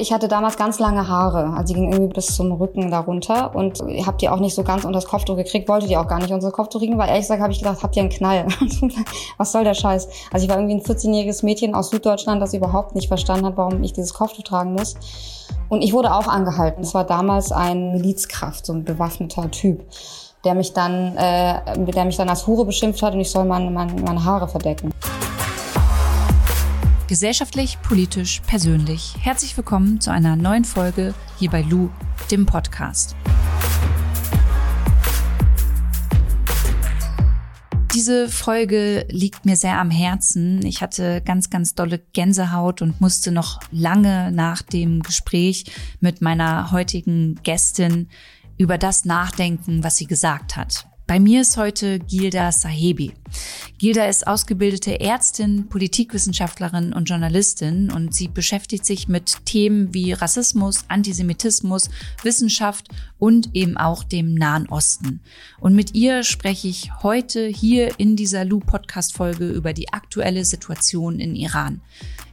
Ich hatte damals ganz lange Haare, also die gingen irgendwie bis zum Rücken darunter und habe die auch nicht so ganz unter das Kopftuch gekriegt, wollte die auch gar nicht unter das Kopftuch kriegen, weil ehrlich gesagt habe ich gedacht, habt ihr einen Knall? Was soll der Scheiß? Also ich war irgendwie ein 14-jähriges Mädchen aus Süddeutschland, das überhaupt nicht verstanden hat, warum ich dieses Kopftuch tragen muss. Und ich wurde auch angehalten. Es war damals ein Milizkraft, so ein bewaffneter Typ der mich dann, äh, der mich dann als Hure beschimpft hat und ich soll meine, meine, meine Haare verdecken. Gesellschaftlich, politisch, persönlich. Herzlich willkommen zu einer neuen Folge hier bei Lou, dem Podcast. Diese Folge liegt mir sehr am Herzen. Ich hatte ganz, ganz dolle Gänsehaut und musste noch lange nach dem Gespräch mit meiner heutigen Gästin über das nachdenken, was sie gesagt hat. Bei mir ist heute Gilda Sahebi. Gilda ist ausgebildete Ärztin, Politikwissenschaftlerin und Journalistin und sie beschäftigt sich mit Themen wie Rassismus, Antisemitismus, Wissenschaft und eben auch dem Nahen Osten. Und mit ihr spreche ich heute hier in dieser Lu-Podcast-Folge über die aktuelle Situation in Iran.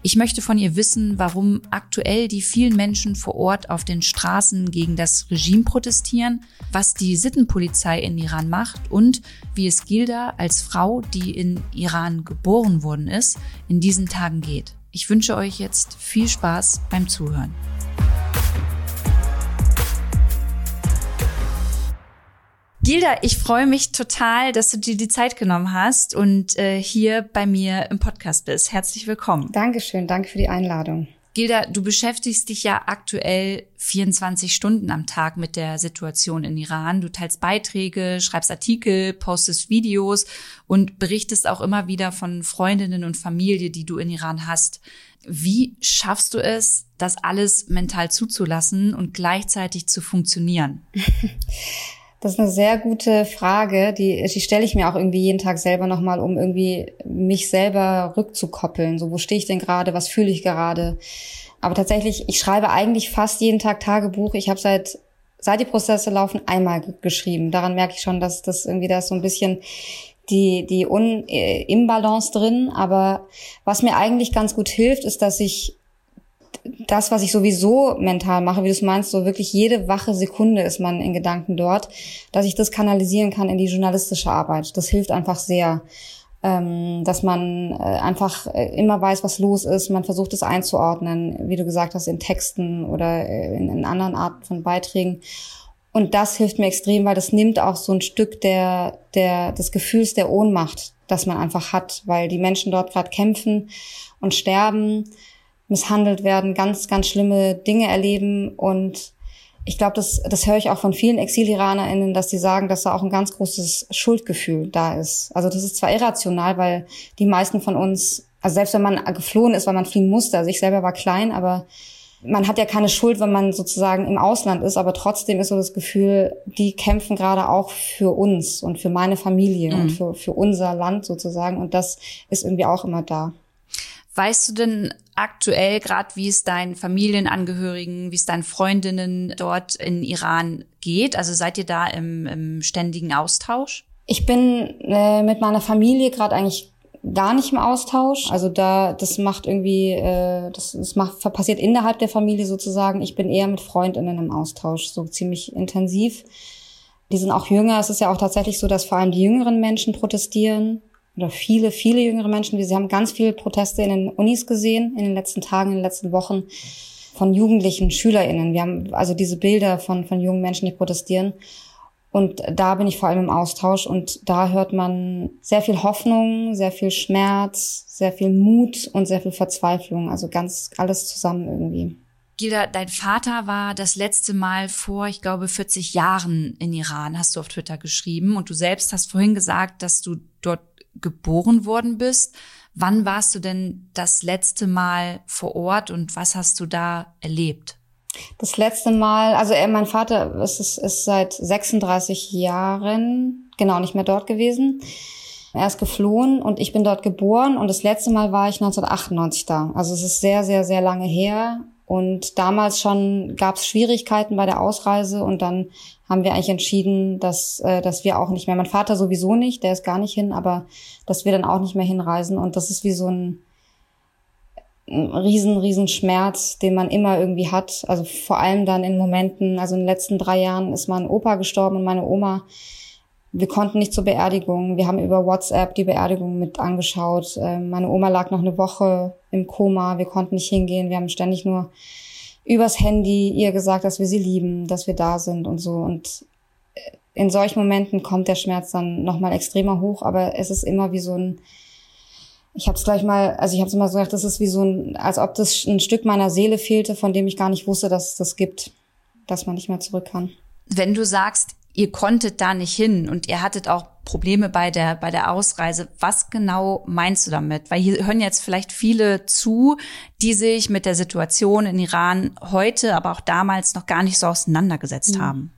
Ich möchte von ihr wissen, warum aktuell die vielen Menschen vor Ort auf den Straßen gegen das Regime protestieren, was die Sittenpolizei in Iran macht und wie es Gilda als Frau, die in Iran geboren worden ist, in diesen Tagen geht. Ich wünsche euch jetzt viel Spaß beim Zuhören. Gilda, ich freue mich total, dass du dir die Zeit genommen hast und äh, hier bei mir im Podcast bist. Herzlich willkommen. Dankeschön, danke für die Einladung. Gilda, du beschäftigst dich ja aktuell 24 Stunden am Tag mit der Situation in Iran. Du teilst Beiträge, schreibst Artikel, postest Videos und berichtest auch immer wieder von Freundinnen und Familie, die du in Iran hast. Wie schaffst du es, das alles mental zuzulassen und gleichzeitig zu funktionieren? Das ist eine sehr gute Frage, die, die stelle ich mir auch irgendwie jeden Tag selber nochmal, um irgendwie mich selber rückzukoppeln. So, wo stehe ich denn gerade, was fühle ich gerade? Aber tatsächlich, ich schreibe eigentlich fast jeden Tag Tagebuch. Ich habe seit seit die Prozesse laufen einmal geschrieben. Daran merke ich schon, dass das irgendwie da ist so ein bisschen die die Un äh, Imbalance drin. Aber was mir eigentlich ganz gut hilft, ist, dass ich das, was ich sowieso mental mache, wie du es meinst, so wirklich jede wache Sekunde ist man in Gedanken dort, dass ich das kanalisieren kann in die journalistische Arbeit. Das hilft einfach sehr, ähm, dass man äh, einfach äh, immer weiß, was los ist. Man versucht es einzuordnen, wie du gesagt hast, in Texten oder äh, in, in anderen Arten von Beiträgen. Und das hilft mir extrem, weil das nimmt auch so ein Stück der, der, des Gefühls der Ohnmacht, das man einfach hat, weil die Menschen dort gerade kämpfen und sterben misshandelt werden, ganz, ganz schlimme Dinge erleben. Und ich glaube, das, das höre ich auch von vielen Exil-IranerInnen, dass sie sagen, dass da auch ein ganz großes Schuldgefühl da ist. Also das ist zwar irrational, weil die meisten von uns, also selbst wenn man geflohen ist, weil man fliehen musste, also ich selber war klein, aber man hat ja keine Schuld, wenn man sozusagen im Ausland ist, aber trotzdem ist so das Gefühl, die kämpfen gerade auch für uns und für meine Familie mhm. und für, für unser Land sozusagen. Und das ist irgendwie auch immer da. Weißt du denn aktuell gerade, wie es deinen Familienangehörigen, wie es deinen Freundinnen dort in Iran geht? Also seid ihr da im, im ständigen Austausch? Ich bin äh, mit meiner Familie gerade eigentlich gar nicht im Austausch. Also da, das macht irgendwie, äh, das, das macht, passiert innerhalb der Familie sozusagen. Ich bin eher mit Freundinnen im Austausch, so ziemlich intensiv. Die sind auch jünger. Es ist ja auch tatsächlich so, dass vor allem die jüngeren Menschen protestieren oder viele, viele jüngere Menschen. Wir haben ganz viele Proteste in den Unis gesehen in den letzten Tagen, in den letzten Wochen von Jugendlichen, SchülerInnen. Wir haben also diese Bilder von, von jungen Menschen, die protestieren. Und da bin ich vor allem im Austausch und da hört man sehr viel Hoffnung, sehr viel Schmerz, sehr viel Mut und sehr viel Verzweiflung. Also ganz alles zusammen irgendwie. Gilda, dein Vater war das letzte Mal vor, ich glaube, 40 Jahren in Iran, hast du auf Twitter geschrieben. Und du selbst hast vorhin gesagt, dass du dort geboren worden bist. Wann warst du denn das letzte Mal vor Ort und was hast du da erlebt? Das letzte Mal, also er, mein Vater ist, ist, ist seit 36 Jahren genau nicht mehr dort gewesen. Er ist geflohen und ich bin dort geboren und das letzte Mal war ich 1998 da. Also es ist sehr, sehr, sehr lange her. Und damals schon gab es Schwierigkeiten bei der Ausreise und dann haben wir eigentlich entschieden, dass, äh, dass wir auch nicht mehr, mein Vater sowieso nicht, der ist gar nicht hin, aber dass wir dann auch nicht mehr hinreisen. Und das ist wie so ein, ein riesen, riesen Schmerz, den man immer irgendwie hat. Also vor allem dann in Momenten, also in den letzten drei Jahren ist mein Opa gestorben und meine Oma. Wir konnten nicht zur Beerdigung. Wir haben über WhatsApp die Beerdigung mit angeschaut. Ähm, meine Oma lag noch eine Woche im Koma. Wir konnten nicht hingehen. Wir haben ständig nur übers Handy ihr gesagt, dass wir sie lieben, dass wir da sind und so. Und äh, in solchen Momenten kommt der Schmerz dann nochmal extremer hoch, aber es ist immer wie so ein, ich habe es gleich mal, also ich habe es immer so das ist wie so ein, als ob das ein Stück meiner Seele fehlte, von dem ich gar nicht wusste, dass es das gibt, dass man nicht mehr zurück kann. Wenn du sagst, ihr konntet da nicht hin und ihr hattet auch Probleme bei der, bei der Ausreise. Was genau meinst du damit? Weil hier hören jetzt vielleicht viele zu, die sich mit der Situation in Iran heute, aber auch damals noch gar nicht so auseinandergesetzt mhm. haben.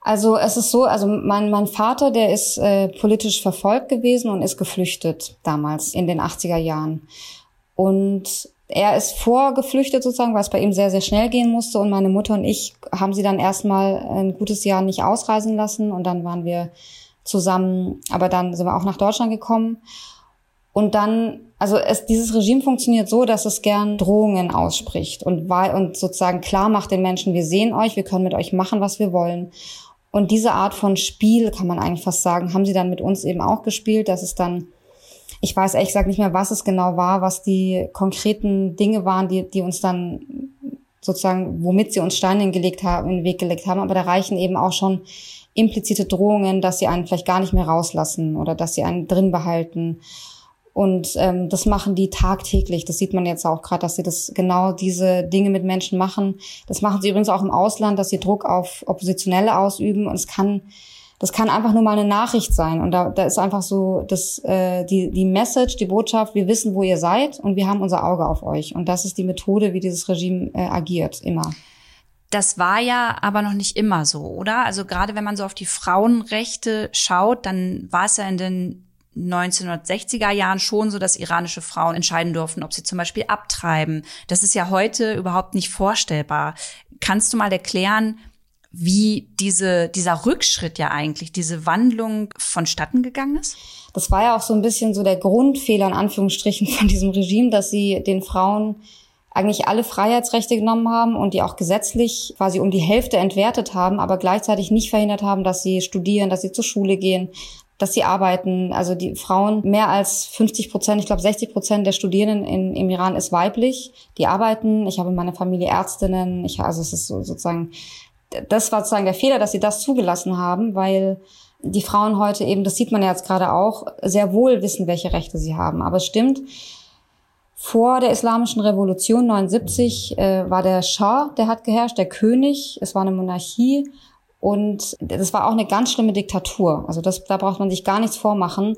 Also es ist so, also mein, mein Vater, der ist äh, politisch verfolgt gewesen und ist geflüchtet damals in den 80er Jahren. Und er ist vorgeflüchtet sozusagen, weil es bei ihm sehr, sehr schnell gehen musste. Und meine Mutter und ich haben sie dann erstmal ein gutes Jahr nicht ausreisen lassen. Und dann waren wir zusammen, aber dann sind wir auch nach Deutschland gekommen. Und dann, also es, dieses Regime funktioniert so, dass es gern Drohungen ausspricht und, und sozusagen klar macht den Menschen, wir sehen euch, wir können mit euch machen, was wir wollen. Und diese Art von Spiel, kann man eigentlich fast sagen, haben sie dann mit uns eben auch gespielt, dass es dann, ich weiß ehrlich gesagt nicht mehr, was es genau war, was die konkreten Dinge waren, die, die uns dann sozusagen, womit sie uns Steine gelegt haben, in den Weg gelegt haben, aber da reichen eben auch schon implizite Drohungen, dass sie einen vielleicht gar nicht mehr rauslassen oder dass sie einen drin behalten. Und ähm, das machen die tagtäglich. Das sieht man jetzt auch gerade, dass sie das genau diese Dinge mit Menschen machen. Das machen sie übrigens auch im Ausland, dass sie Druck auf Oppositionelle ausüben. Und es kann, das kann einfach nur mal eine Nachricht sein. Und da, da ist einfach so das, äh, die, die Message, die Botschaft, wir wissen, wo ihr seid und wir haben unser Auge auf euch. Und das ist die Methode, wie dieses Regime äh, agiert, immer. Das war ja aber noch nicht immer so, oder? Also gerade wenn man so auf die Frauenrechte schaut, dann war es ja in den 1960er Jahren schon so, dass iranische Frauen entscheiden durften, ob sie zum Beispiel abtreiben. Das ist ja heute überhaupt nicht vorstellbar. Kannst du mal erklären, wie diese, dieser Rückschritt ja eigentlich, diese Wandlung vonstatten gegangen ist? Das war ja auch so ein bisschen so der Grundfehler in Anführungsstrichen von diesem Regime, dass sie den Frauen eigentlich alle Freiheitsrechte genommen haben und die auch gesetzlich quasi um die Hälfte entwertet haben, aber gleichzeitig nicht verhindert haben, dass sie studieren, dass sie zur Schule gehen, dass sie arbeiten. Also die Frauen, mehr als 50 Prozent, ich glaube 60 Prozent der Studierenden in, im Iran ist weiblich. Die arbeiten. Ich habe in meiner Familie Ärztinnen. Ich, also es ist so, sozusagen, das war sozusagen der Fehler, dass sie das zugelassen haben, weil die Frauen heute eben, das sieht man ja jetzt gerade auch, sehr wohl wissen, welche Rechte sie haben. Aber es stimmt, vor der Islamischen Revolution 79 äh, war der Schah, der hat geherrscht, der König. Es war eine Monarchie und das war auch eine ganz schlimme Diktatur. Also das, da braucht man sich gar nichts vormachen.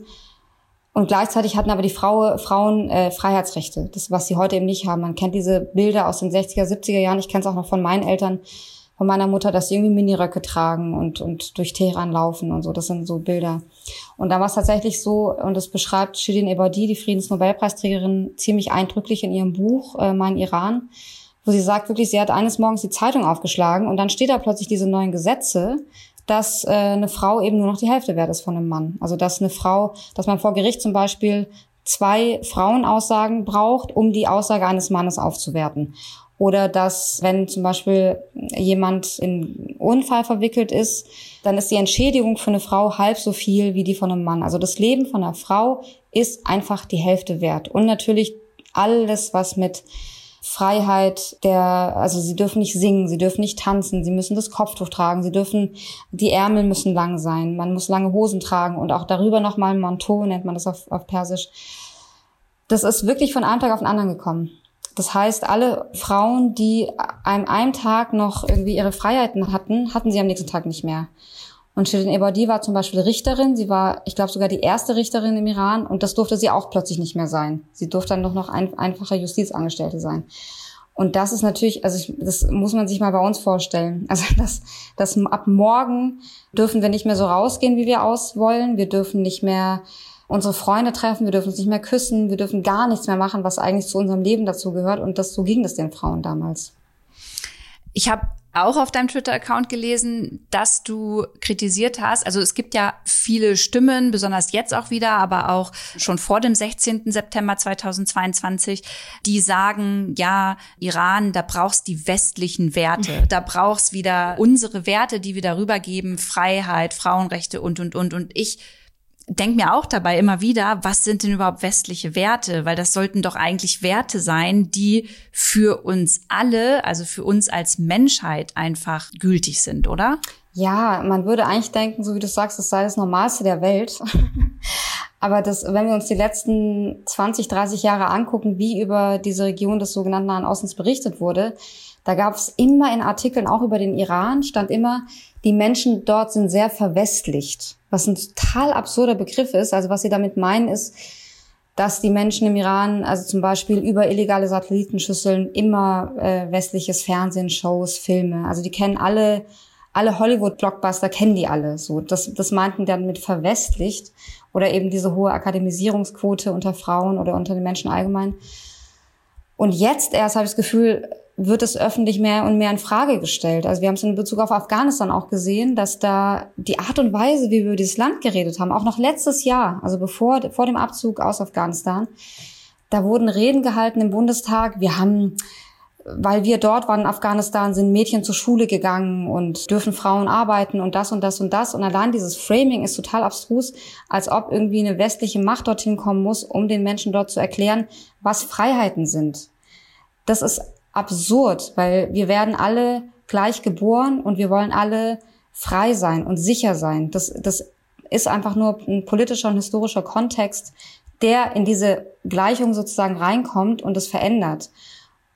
Und gleichzeitig hatten aber die Frau, Frauen äh, Freiheitsrechte, das was sie heute eben nicht haben. Man kennt diese Bilder aus den 60er, 70er Jahren. Ich kenne es auch noch von meinen Eltern, von meiner Mutter, dass sie irgendwie Miniröcke tragen und, und durch Teheran laufen und so. Das sind so Bilder. Und da war es tatsächlich so, und das beschreibt Shirin Ebadi, die Friedensnobelpreisträgerin, ziemlich eindrücklich in ihrem Buch äh, Mein Iran wo sie sagt wirklich, sie hat eines Morgens die Zeitung aufgeschlagen und dann steht da plötzlich diese neuen Gesetze, dass äh, eine Frau eben nur noch die Hälfte wert ist von einem Mann. Also dass eine Frau, dass man vor Gericht zum Beispiel zwei Frauenaussagen braucht, um die Aussage eines Mannes aufzuwerten. Oder dass, wenn zum Beispiel jemand in Unfall verwickelt ist, dann ist die Entschädigung für eine Frau halb so viel wie die von einem Mann. Also das Leben von einer Frau ist einfach die Hälfte wert. Und natürlich alles, was mit Freiheit der, also sie dürfen nicht singen, sie dürfen nicht tanzen, sie müssen das Kopftuch tragen, sie dürfen, die Ärmel müssen lang sein, man muss lange Hosen tragen und auch darüber nochmal ein Manteau, nennt man das auf, auf Persisch. Das ist wirklich von einem Tag auf den anderen gekommen. Das heißt, alle Frauen, die an einem Tag noch irgendwie ihre Freiheiten hatten, hatten sie am nächsten Tag nicht mehr. Und Shirin Ebadi war zum Beispiel Richterin. Sie war, ich glaube, sogar die erste Richterin im Iran. Und das durfte sie auch plötzlich nicht mehr sein. Sie durfte dann doch noch ein, einfache Justizangestellte sein. Und das ist natürlich, also ich, das muss man sich mal bei uns vorstellen. Also das, das ab morgen dürfen wir nicht mehr so rausgehen, wie wir aus wollen. Wir dürfen nicht mehr unsere Freunde treffen, wir dürfen uns nicht mehr küssen, wir dürfen gar nichts mehr machen, was eigentlich zu unserem Leben dazu gehört. Und das so ging das den Frauen damals. Ich habe auch auf deinem Twitter-Account gelesen, dass du kritisiert hast. Also es gibt ja viele Stimmen, besonders jetzt auch wieder, aber auch schon vor dem 16. September 2022, die sagen, ja, Iran, da brauchst die westlichen Werte. Da brauchst wieder unsere Werte, die wir darüber geben, Freiheit, Frauenrechte und, und, und. Und ich denke mir auch dabei immer wieder, was sind denn überhaupt westliche Werte? Weil das sollten doch eigentlich Werte sein, die für uns alle, also für uns als Menschheit einfach gültig sind, oder? Ja, man würde eigentlich denken, so wie du sagst, das sei das Normalste der Welt. Aber das, wenn wir uns die letzten 20, 30 Jahre angucken, wie über diese Region des sogenannten Nahen Ostens berichtet wurde, da gab es immer in Artikeln, auch über den Iran, stand immer, die Menschen dort sind sehr verwestlicht, was ein total absurder Begriff ist. Also was sie damit meinen ist, dass die Menschen im Iran, also zum Beispiel über illegale Satellitenschüsseln, immer äh, westliches Fernsehen, Shows, Filme. Also die kennen alle, alle Hollywood-Blockbuster kennen die alle. So, das, das meinten dann mit verwestlicht oder eben diese hohe Akademisierungsquote unter Frauen oder unter den Menschen allgemein. Und jetzt erst habe ich das Gefühl, wird es öffentlich mehr und mehr in Frage gestellt. Also wir haben es in Bezug auf Afghanistan auch gesehen, dass da die Art und Weise, wie wir über dieses Land geredet haben, auch noch letztes Jahr, also bevor vor dem Abzug aus Afghanistan, da wurden Reden gehalten im Bundestag. Wir haben, weil wir dort waren in Afghanistan, sind Mädchen zur Schule gegangen und dürfen Frauen arbeiten und das und das und das. Und allein dieses Framing ist total abstrus, als ob irgendwie eine westliche Macht dorthin kommen muss, um den Menschen dort zu erklären, was Freiheiten sind. Das ist absurd, weil wir werden alle gleich geboren und wir wollen alle frei sein und sicher sein. Das, das ist einfach nur ein politischer und historischer Kontext, der in diese Gleichung sozusagen reinkommt und es verändert.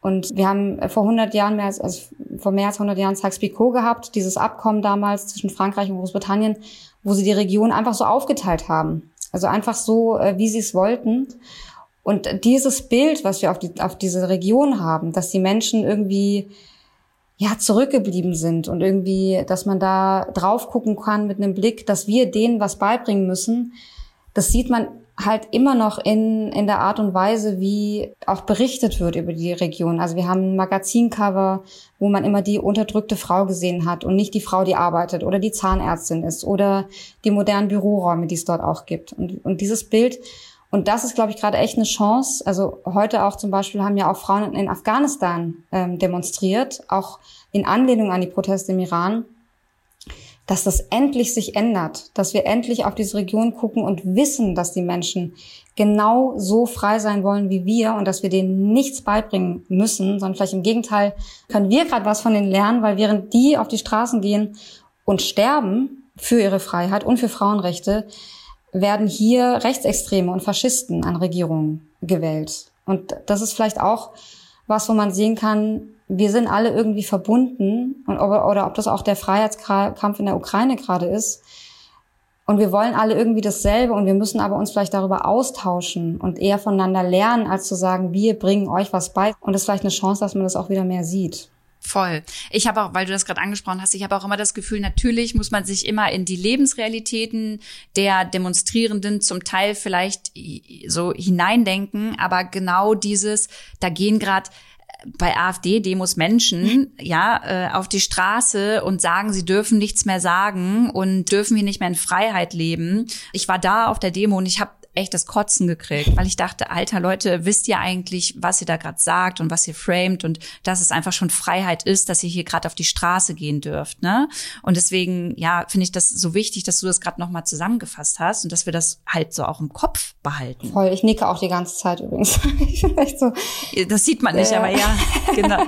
Und wir haben vor 100 Jahren mehr als, also vor mehr als 100 Jahren Sykes-Picot gehabt, dieses Abkommen damals zwischen Frankreich und Großbritannien, wo sie die Region einfach so aufgeteilt haben. Also einfach so, äh, wie sie es wollten. Und dieses Bild, was wir auf, die, auf diese Region haben, dass die Menschen irgendwie ja zurückgeblieben sind und irgendwie, dass man da drauf gucken kann mit einem Blick, dass wir denen was beibringen müssen, das sieht man halt immer noch in, in der Art und Weise, wie auch berichtet wird über die Region. Also wir haben ein Magazincover, wo man immer die unterdrückte Frau gesehen hat und nicht die Frau, die arbeitet oder die Zahnärztin ist oder die modernen Büroräume, die es dort auch gibt. Und, und dieses Bild und das ist, glaube ich, gerade echt eine Chance. Also heute auch zum Beispiel haben ja auch Frauen in Afghanistan ähm, demonstriert, auch in Anlehnung an die Proteste im Iran, dass das endlich sich ändert, dass wir endlich auf diese Region gucken und wissen, dass die Menschen genau so frei sein wollen wie wir und dass wir denen nichts beibringen müssen, sondern vielleicht im Gegenteil können wir gerade was von denen lernen, weil während die auf die Straßen gehen und sterben für ihre Freiheit und für Frauenrechte, werden hier Rechtsextreme und Faschisten an Regierungen gewählt. Und das ist vielleicht auch was, wo man sehen kann, wir sind alle irgendwie verbunden und, oder, oder ob das auch der Freiheitskampf in der Ukraine gerade ist. Und wir wollen alle irgendwie dasselbe und wir müssen aber uns vielleicht darüber austauschen und eher voneinander lernen, als zu sagen, wir bringen euch was bei. Und das ist vielleicht eine Chance, dass man das auch wieder mehr sieht. Voll. Ich habe auch, weil du das gerade angesprochen hast, ich habe auch immer das Gefühl, natürlich muss man sich immer in die Lebensrealitäten der Demonstrierenden zum Teil vielleicht so hineindenken, aber genau dieses, da gehen gerade bei AfD-Demos Menschen ja äh, auf die Straße und sagen, sie dürfen nichts mehr sagen und dürfen hier nicht mehr in Freiheit leben. Ich war da auf der Demo und ich habe echt das Kotzen gekriegt, weil ich dachte, alter Leute, wisst ihr eigentlich, was ihr da gerade sagt und was ihr framet und dass es einfach schon Freiheit ist, dass ihr hier gerade auf die Straße gehen dürft, ne? Und deswegen, ja, finde ich das so wichtig, dass du das gerade nochmal zusammengefasst hast und dass wir das halt so auch im Kopf behalten. Voll, ich nicke auch die ganze Zeit übrigens. echt so. Das sieht man nicht, äh. aber ja, genau.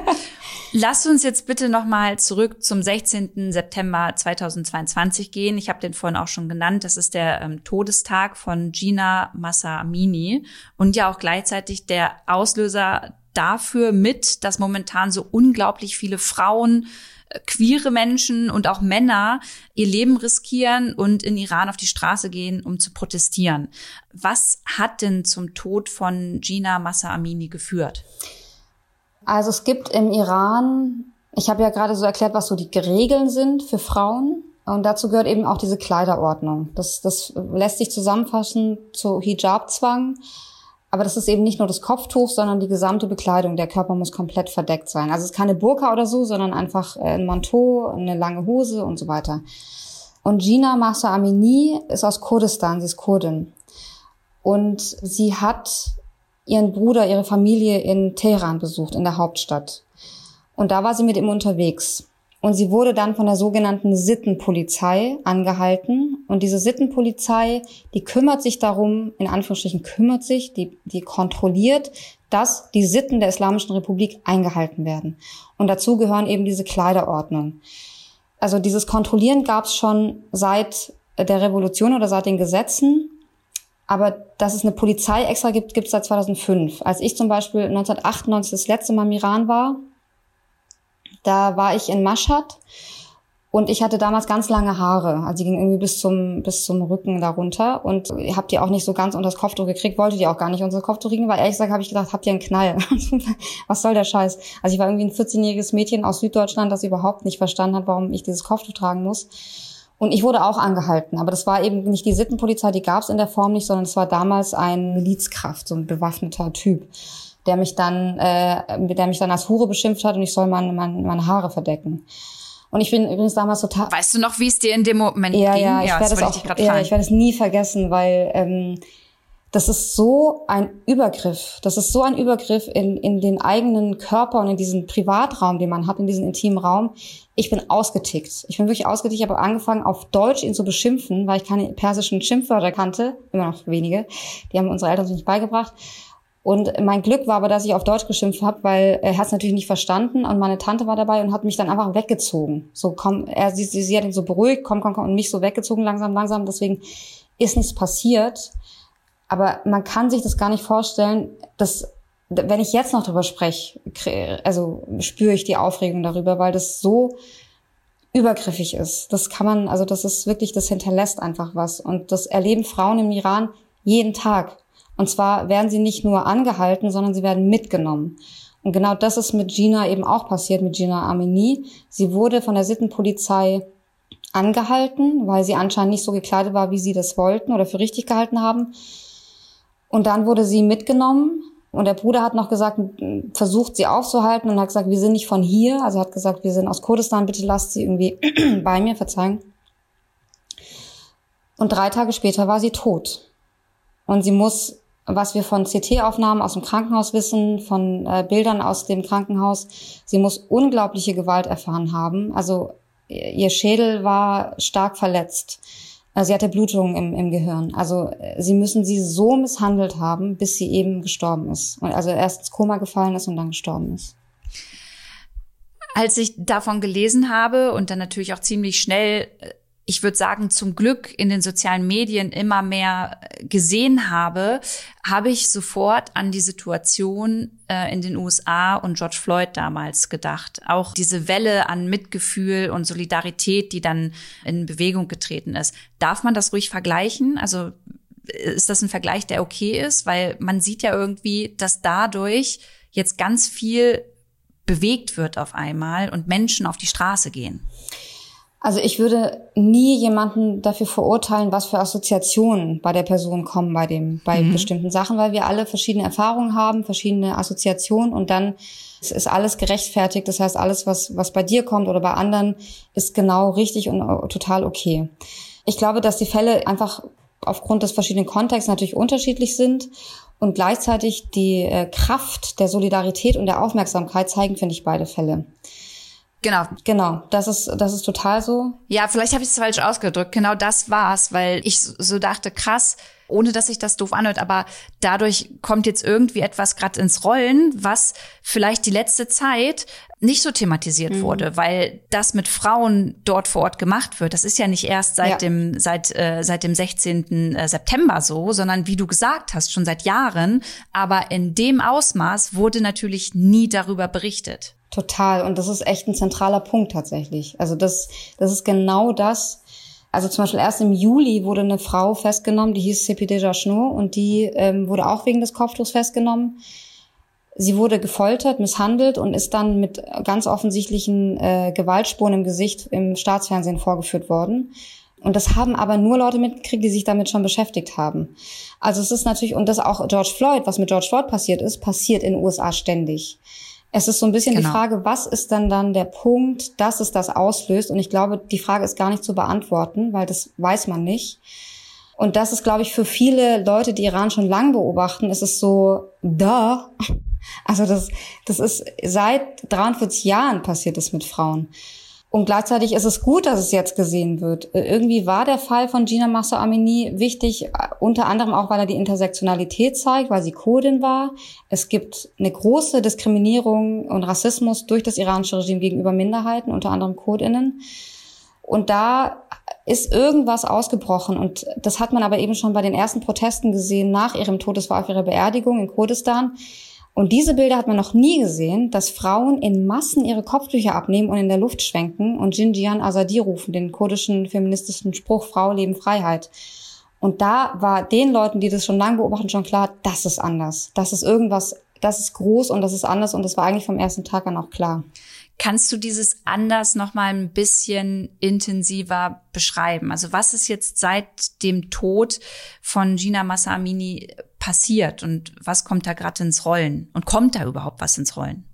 Lass uns jetzt bitte nochmal zurück zum 16. September 2022 gehen. Ich habe den vorhin auch schon genannt. Das ist der ähm, Todestag von Gina Massa Amini und ja auch gleichzeitig der Auslöser dafür mit, dass momentan so unglaublich viele Frauen, äh, queere Menschen und auch Männer ihr Leben riskieren und in Iran auf die Straße gehen, um zu protestieren. Was hat denn zum Tod von Gina Massa Amini geführt? Also es gibt im Iran, ich habe ja gerade so erklärt, was so die Regeln sind für Frauen. Und dazu gehört eben auch diese Kleiderordnung. Das, das lässt sich zusammenfassen zu Hijab-Zwang. Aber das ist eben nicht nur das Kopftuch, sondern die gesamte Bekleidung. Der Körper muss komplett verdeckt sein. Also es ist keine Burka oder so, sondern einfach äh, ein Manteau, eine lange Hose und so weiter. Und Gina Mahsa Amini ist aus Kurdistan, sie ist Kurdin. Und sie hat ihren Bruder, ihre Familie in Teheran besucht, in der Hauptstadt. Und da war sie mit ihm unterwegs. Und sie wurde dann von der sogenannten Sittenpolizei angehalten. Und diese Sittenpolizei, die kümmert sich darum, in Anführungsstrichen kümmert sich, die, die kontrolliert, dass die Sitten der Islamischen Republik eingehalten werden. Und dazu gehören eben diese Kleiderordnung. Also dieses Kontrollieren gab es schon seit der Revolution oder seit den Gesetzen. Aber dass es eine Polizei extra gibt, gibt es seit 2005. Als ich zum Beispiel 1998 das letzte Mal im Iran war, da war ich in Mashhad und ich hatte damals ganz lange Haare. Also die gingen irgendwie bis zum, bis zum Rücken darunter. Und habe die auch nicht so ganz unter das Kopftuch gekriegt, wollte die auch gar nicht unter das Kopftuch kriegen, weil ehrlich gesagt habe ich gedacht, habt ihr einen Knall? Was soll der Scheiß? Also ich war irgendwie ein 14-jähriges Mädchen aus Süddeutschland, das überhaupt nicht verstanden hat, warum ich dieses Kopftuch tragen muss. Und ich wurde auch angehalten, aber das war eben nicht die Sittenpolizei, die gab es in der Form nicht, sondern es war damals ein Milizkraft, so ein bewaffneter Typ der mich dann, äh, der mich dann als Hure beschimpft hat und ich soll meine, meine, meine Haare verdecken. Und ich bin übrigens damals total. Weißt du noch, wie es dir in dem Moment ja, ging? Ja, ich ja, werde es auch, ja, ich werde es nie vergessen, weil ähm, das ist so ein Übergriff. Das ist so ein Übergriff in, in den eigenen Körper und in diesen Privatraum, den man hat, in diesen intimen Raum. Ich bin ausgetickt. Ich bin wirklich ausgetickt. Ich habe angefangen, auf Deutsch ihn zu beschimpfen, weil ich keine persischen Schimpfwörter kannte. Immer noch wenige. Die haben unsere Eltern sich nicht beigebracht. Und mein Glück war aber, dass ich auf Deutsch geschimpft habe, weil er hat es natürlich nicht verstanden und meine Tante war dabei und hat mich dann einfach weggezogen. So komm, er sie, sie, sie hat ihn so beruhigt, komm, komm, komm und mich so weggezogen langsam, langsam. Deswegen ist nichts passiert. Aber man kann sich das gar nicht vorstellen, dass wenn ich jetzt noch drüber spreche, also spüre ich die Aufregung darüber, weil das so übergriffig ist. Das kann man, also das ist wirklich, das hinterlässt einfach was. Und das erleben Frauen im Iran jeden Tag. Und zwar werden sie nicht nur angehalten, sondern sie werden mitgenommen. Und genau das ist mit Gina eben auch passiert, mit Gina Amini. Sie wurde von der Sittenpolizei angehalten, weil sie anscheinend nicht so gekleidet war, wie sie das wollten oder für richtig gehalten haben. Und dann wurde sie mitgenommen und der Bruder hat noch gesagt, versucht sie aufzuhalten und hat gesagt, wir sind nicht von hier. Also hat gesagt, wir sind aus Kurdistan, bitte lasst sie irgendwie bei mir, verzeihen. Und drei Tage später war sie tot. Und sie muss was wir von CT-Aufnahmen aus dem Krankenhaus wissen, von äh, Bildern aus dem Krankenhaus, sie muss unglaubliche Gewalt erfahren haben. Also ihr Schädel war stark verletzt. Also sie hatte Blutungen im, im Gehirn. Also äh, sie müssen sie so misshandelt haben, bis sie eben gestorben ist. Also erst ins Koma gefallen ist und dann gestorben ist. Als ich davon gelesen habe und dann natürlich auch ziemlich schnell äh, ich würde sagen, zum Glück in den sozialen Medien immer mehr äh, gesehen habe, habe ich sofort an die Situation äh, in den USA und George Floyd damals gedacht. Auch diese Welle an Mitgefühl und Solidarität, die dann in Bewegung getreten ist. Darf man das ruhig vergleichen? Also äh, ist das ein Vergleich, der okay ist? Weil man sieht ja irgendwie, dass dadurch jetzt ganz viel bewegt wird auf einmal und Menschen auf die Straße gehen. Also ich würde nie jemanden dafür verurteilen, was für Assoziationen bei der Person kommen bei dem, bei mhm. bestimmten Sachen, weil wir alle verschiedene Erfahrungen haben, verschiedene Assoziationen und dann ist alles gerechtfertigt. Das heißt, alles, was, was bei dir kommt oder bei anderen, ist genau richtig und total okay. Ich glaube, dass die Fälle einfach aufgrund des verschiedenen Kontexts natürlich unterschiedlich sind und gleichzeitig die äh, Kraft der Solidarität und der Aufmerksamkeit zeigen, finde ich, beide Fälle. Genau. Genau, das ist, das ist total so. Ja, vielleicht habe ich es falsch ausgedrückt. Genau das war's, weil ich so dachte, krass, ohne dass sich das doof anhört, aber dadurch kommt jetzt irgendwie etwas gerade ins Rollen, was vielleicht die letzte Zeit nicht so thematisiert mhm. wurde, weil das mit Frauen dort vor Ort gemacht wird. Das ist ja nicht erst seit ja. dem seit äh, seit dem 16. Äh, September so, sondern wie du gesagt hast, schon seit Jahren, aber in dem Ausmaß wurde natürlich nie darüber berichtet. Total. Und das ist echt ein zentraler Punkt tatsächlich. Also das, das ist genau das. Also zum Beispiel erst im Juli wurde eine Frau festgenommen, die hieß Sepide Jachno und die ähm, wurde auch wegen des Kopftuchs festgenommen. Sie wurde gefoltert, misshandelt und ist dann mit ganz offensichtlichen äh, Gewaltspuren im Gesicht im Staatsfernsehen vorgeführt worden. Und das haben aber nur Leute mitgekriegt, die sich damit schon beschäftigt haben. Also es ist natürlich, und das auch George Floyd, was mit George Floyd passiert ist, passiert in den USA ständig. Es ist so ein bisschen genau. die Frage, was ist dann dann der Punkt, dass es das auslöst? Und ich glaube, die Frage ist gar nicht zu beantworten, weil das weiß man nicht. Und das ist, glaube ich, für viele Leute, die Iran schon lange beobachten, ist es so, da. Also das, das ist seit 43 Jahren passiert es mit Frauen. Und gleichzeitig ist es gut, dass es jetzt gesehen wird. Irgendwie war der Fall von Gina Massa Amini wichtig, unter anderem auch, weil er die Intersektionalität zeigt, weil sie Kurdin war. Es gibt eine große Diskriminierung und Rassismus durch das iranische Regime gegenüber Minderheiten, unter anderem Kurdinnen. Und da ist irgendwas ausgebrochen. Und das hat man aber eben schon bei den ersten Protesten gesehen nach ihrem Tod. Das war auf ihrer Beerdigung in Kurdistan. Und diese Bilder hat man noch nie gesehen, dass Frauen in Massen ihre Kopftücher abnehmen und in der Luft schwenken und Jinjian Azadi rufen, den kurdischen feministischen Spruch Frau, Leben, Freiheit. Und da war den Leuten, die das schon lange beobachten, schon klar, das ist anders. Das ist irgendwas, das ist groß und das ist anders und das war eigentlich vom ersten Tag an auch klar. Kannst du dieses anders noch mal ein bisschen intensiver beschreiben? Also was ist jetzt seit dem Tod von Gina Massamini passiert und was kommt da gerade ins Rollen? Und kommt da überhaupt was ins Rollen?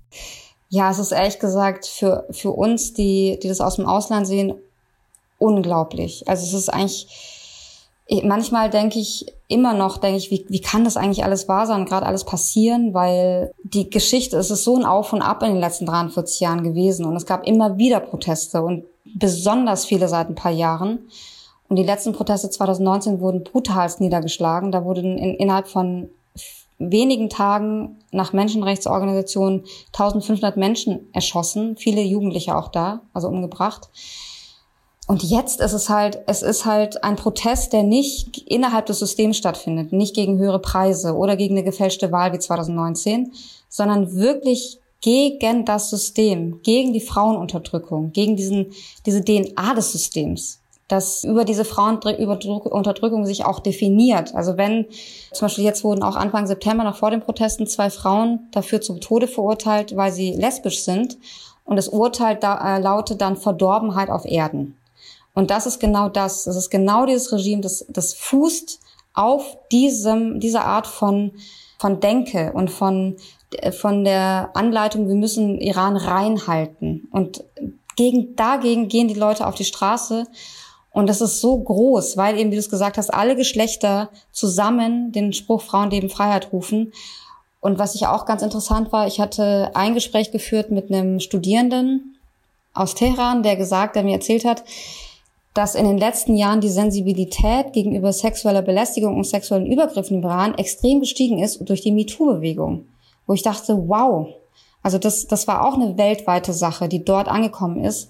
Ja, es ist ehrlich gesagt für, für uns, die, die das aus dem Ausland sehen, unglaublich. Also es ist eigentlich, manchmal denke ich immer noch, denke ich, wie, wie kann das eigentlich alles wahr sein, gerade alles passieren, weil die Geschichte, es ist so ein Auf und Ab in den letzten 43 Jahren gewesen und es gab immer wieder Proteste und besonders viele seit ein paar Jahren. Und die letzten Proteste 2019 wurden brutalst niedergeschlagen. Da wurden in, innerhalb von wenigen Tagen nach Menschenrechtsorganisationen 1500 Menschen erschossen, viele Jugendliche auch da, also umgebracht. Und jetzt ist es halt, es ist halt ein Protest, der nicht innerhalb des Systems stattfindet, nicht gegen höhere Preise oder gegen eine gefälschte Wahl wie 2019, sondern wirklich gegen das System, gegen die Frauenunterdrückung, gegen diesen, diese DNA des Systems, das über diese Frauenunterdrückung sich auch definiert. Also wenn zum Beispiel jetzt wurden auch Anfang September noch vor den Protesten zwei Frauen dafür zum Tode verurteilt, weil sie lesbisch sind. Und das Urteil da, äh, lautet dann Verdorbenheit auf Erden. Und das ist genau das. Das ist genau dieses Regime, das, das fußt auf diesem, dieser Art von, von Denke und von, von der Anleitung, wir müssen Iran reinhalten. Und gegen, dagegen gehen die Leute auf die Straße. Und das ist so groß, weil eben, wie du es gesagt hast, alle Geschlechter zusammen den Spruch Frauen leben Freiheit rufen. Und was ich auch ganz interessant war, ich hatte ein Gespräch geführt mit einem Studierenden aus Teheran, der gesagt, der mir erzählt hat, dass in den letzten Jahren die Sensibilität gegenüber sexueller Belästigung und sexuellen Übergriffen im Iran extrem gestiegen ist durch die MeToo-Bewegung. Wo ich dachte, wow, also das, das war auch eine weltweite Sache, die dort angekommen ist.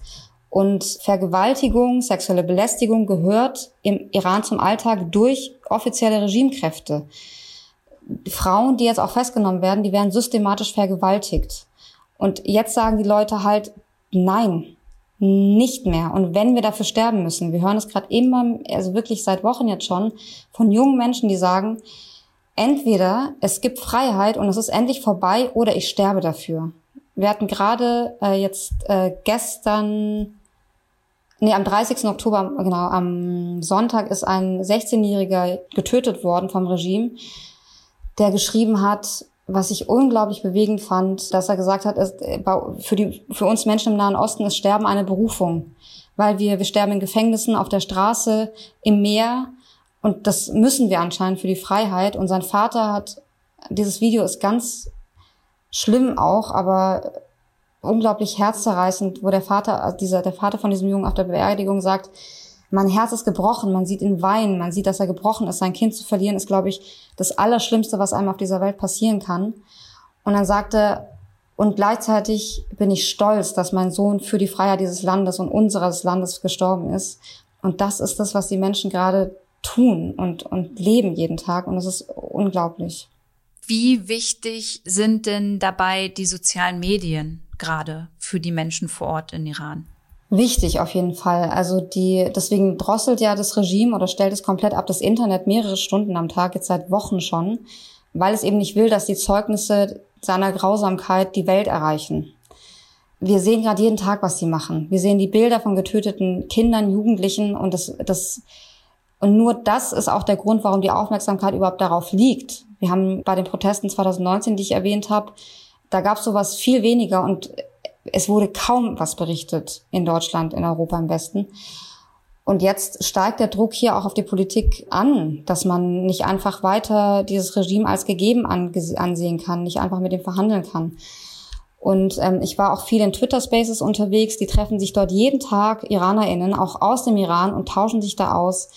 Und Vergewaltigung, sexuelle Belästigung gehört im Iran zum Alltag durch offizielle Regimekräfte. Frauen, die jetzt auch festgenommen werden, die werden systematisch vergewaltigt. Und jetzt sagen die Leute halt, nein, nicht mehr. Und wenn wir dafür sterben müssen, wir hören es gerade immer, also wirklich seit Wochen jetzt schon, von jungen Menschen, die sagen, entweder es gibt Freiheit und es ist endlich vorbei oder ich sterbe dafür. Wir hatten gerade äh, jetzt äh, gestern, nee, am 30. Oktober, genau, am Sonntag ist ein 16-Jähriger getötet worden vom Regime, der geschrieben hat, was ich unglaublich bewegend fand, dass er gesagt hat, ist, äh, für, die, für uns Menschen im Nahen Osten ist Sterben eine Berufung. Weil wir, wir sterben in Gefängnissen, auf der Straße, im Meer. Und das müssen wir anscheinend für die Freiheit. Und sein Vater hat, dieses Video ist ganz schlimm auch, aber unglaublich herzzerreißend, wo der Vater, dieser, der Vater von diesem Jungen auf der Beerdigung sagt, mein Herz ist gebrochen, man sieht ihn weinen, man sieht, dass er gebrochen ist. Sein Kind zu verlieren ist, glaube ich, das Allerschlimmste, was einem auf dieser Welt passieren kann. Und dann sagte, und gleichzeitig bin ich stolz, dass mein Sohn für die Freiheit dieses Landes und unseres Landes gestorben ist. Und das ist das, was die Menschen gerade tun und, und leben jeden Tag. Und es ist unglaublich. Wie wichtig sind denn dabei die sozialen Medien gerade für die Menschen vor Ort in Iran? Wichtig auf jeden Fall. Also die, deswegen drosselt ja das Regime oder stellt es komplett ab, das Internet mehrere Stunden am Tag, jetzt seit Wochen schon, weil es eben nicht will, dass die Zeugnisse seiner Grausamkeit die Welt erreichen. wir sehen gerade jeden Tag, was sie machen. Wir sehen die Bilder von getöteten Kindern, Jugendlichen und das, das, und nur das ist auch der Grund, warum die Aufmerksamkeit überhaupt darauf liegt. Wir haben bei den Protesten 2019, die ich erwähnt habe, da gab es sowas viel weniger und es wurde kaum was berichtet in Deutschland, in Europa im Westen. Und jetzt steigt der Druck hier auch auf die Politik an, dass man nicht einfach weiter dieses Regime als gegeben ansehen kann, nicht einfach mit dem verhandeln kann. Und ähm, ich war auch viel in Twitter-Spaces unterwegs. Die treffen sich dort jeden Tag IranerInnen, auch aus dem Iran, und tauschen sich da aus.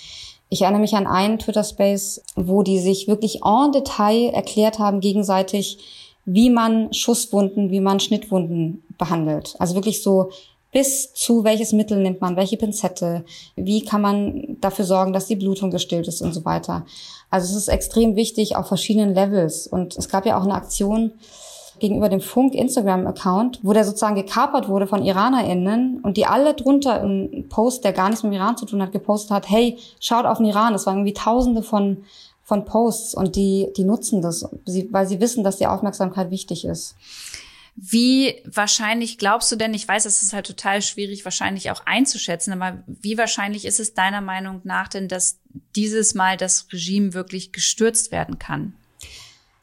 Ich erinnere mich an einen Twitter-Space, wo die sich wirklich en Detail erklärt haben gegenseitig, wie man Schusswunden, wie man Schnittwunden behandelt. Also wirklich so bis zu welches Mittel nimmt man, welche Pinzette, wie kann man dafür sorgen, dass die Blutung gestillt ist und so weiter. Also es ist extrem wichtig auf verschiedenen Levels. Und es gab ja auch eine Aktion gegenüber dem Funk Instagram-Account, wo der sozusagen gekapert wurde von IranerInnen und die alle drunter im Post, der gar nichts mit dem Iran zu tun hat, gepostet hat, hey, schaut auf den Iran. Das waren irgendwie tausende von von Posts und die, die nutzen das, weil sie wissen, dass die Aufmerksamkeit wichtig ist. Wie wahrscheinlich glaubst du denn, ich weiß, es ist halt total schwierig wahrscheinlich auch einzuschätzen, aber wie wahrscheinlich ist es deiner Meinung nach denn, dass dieses Mal das Regime wirklich gestürzt werden kann?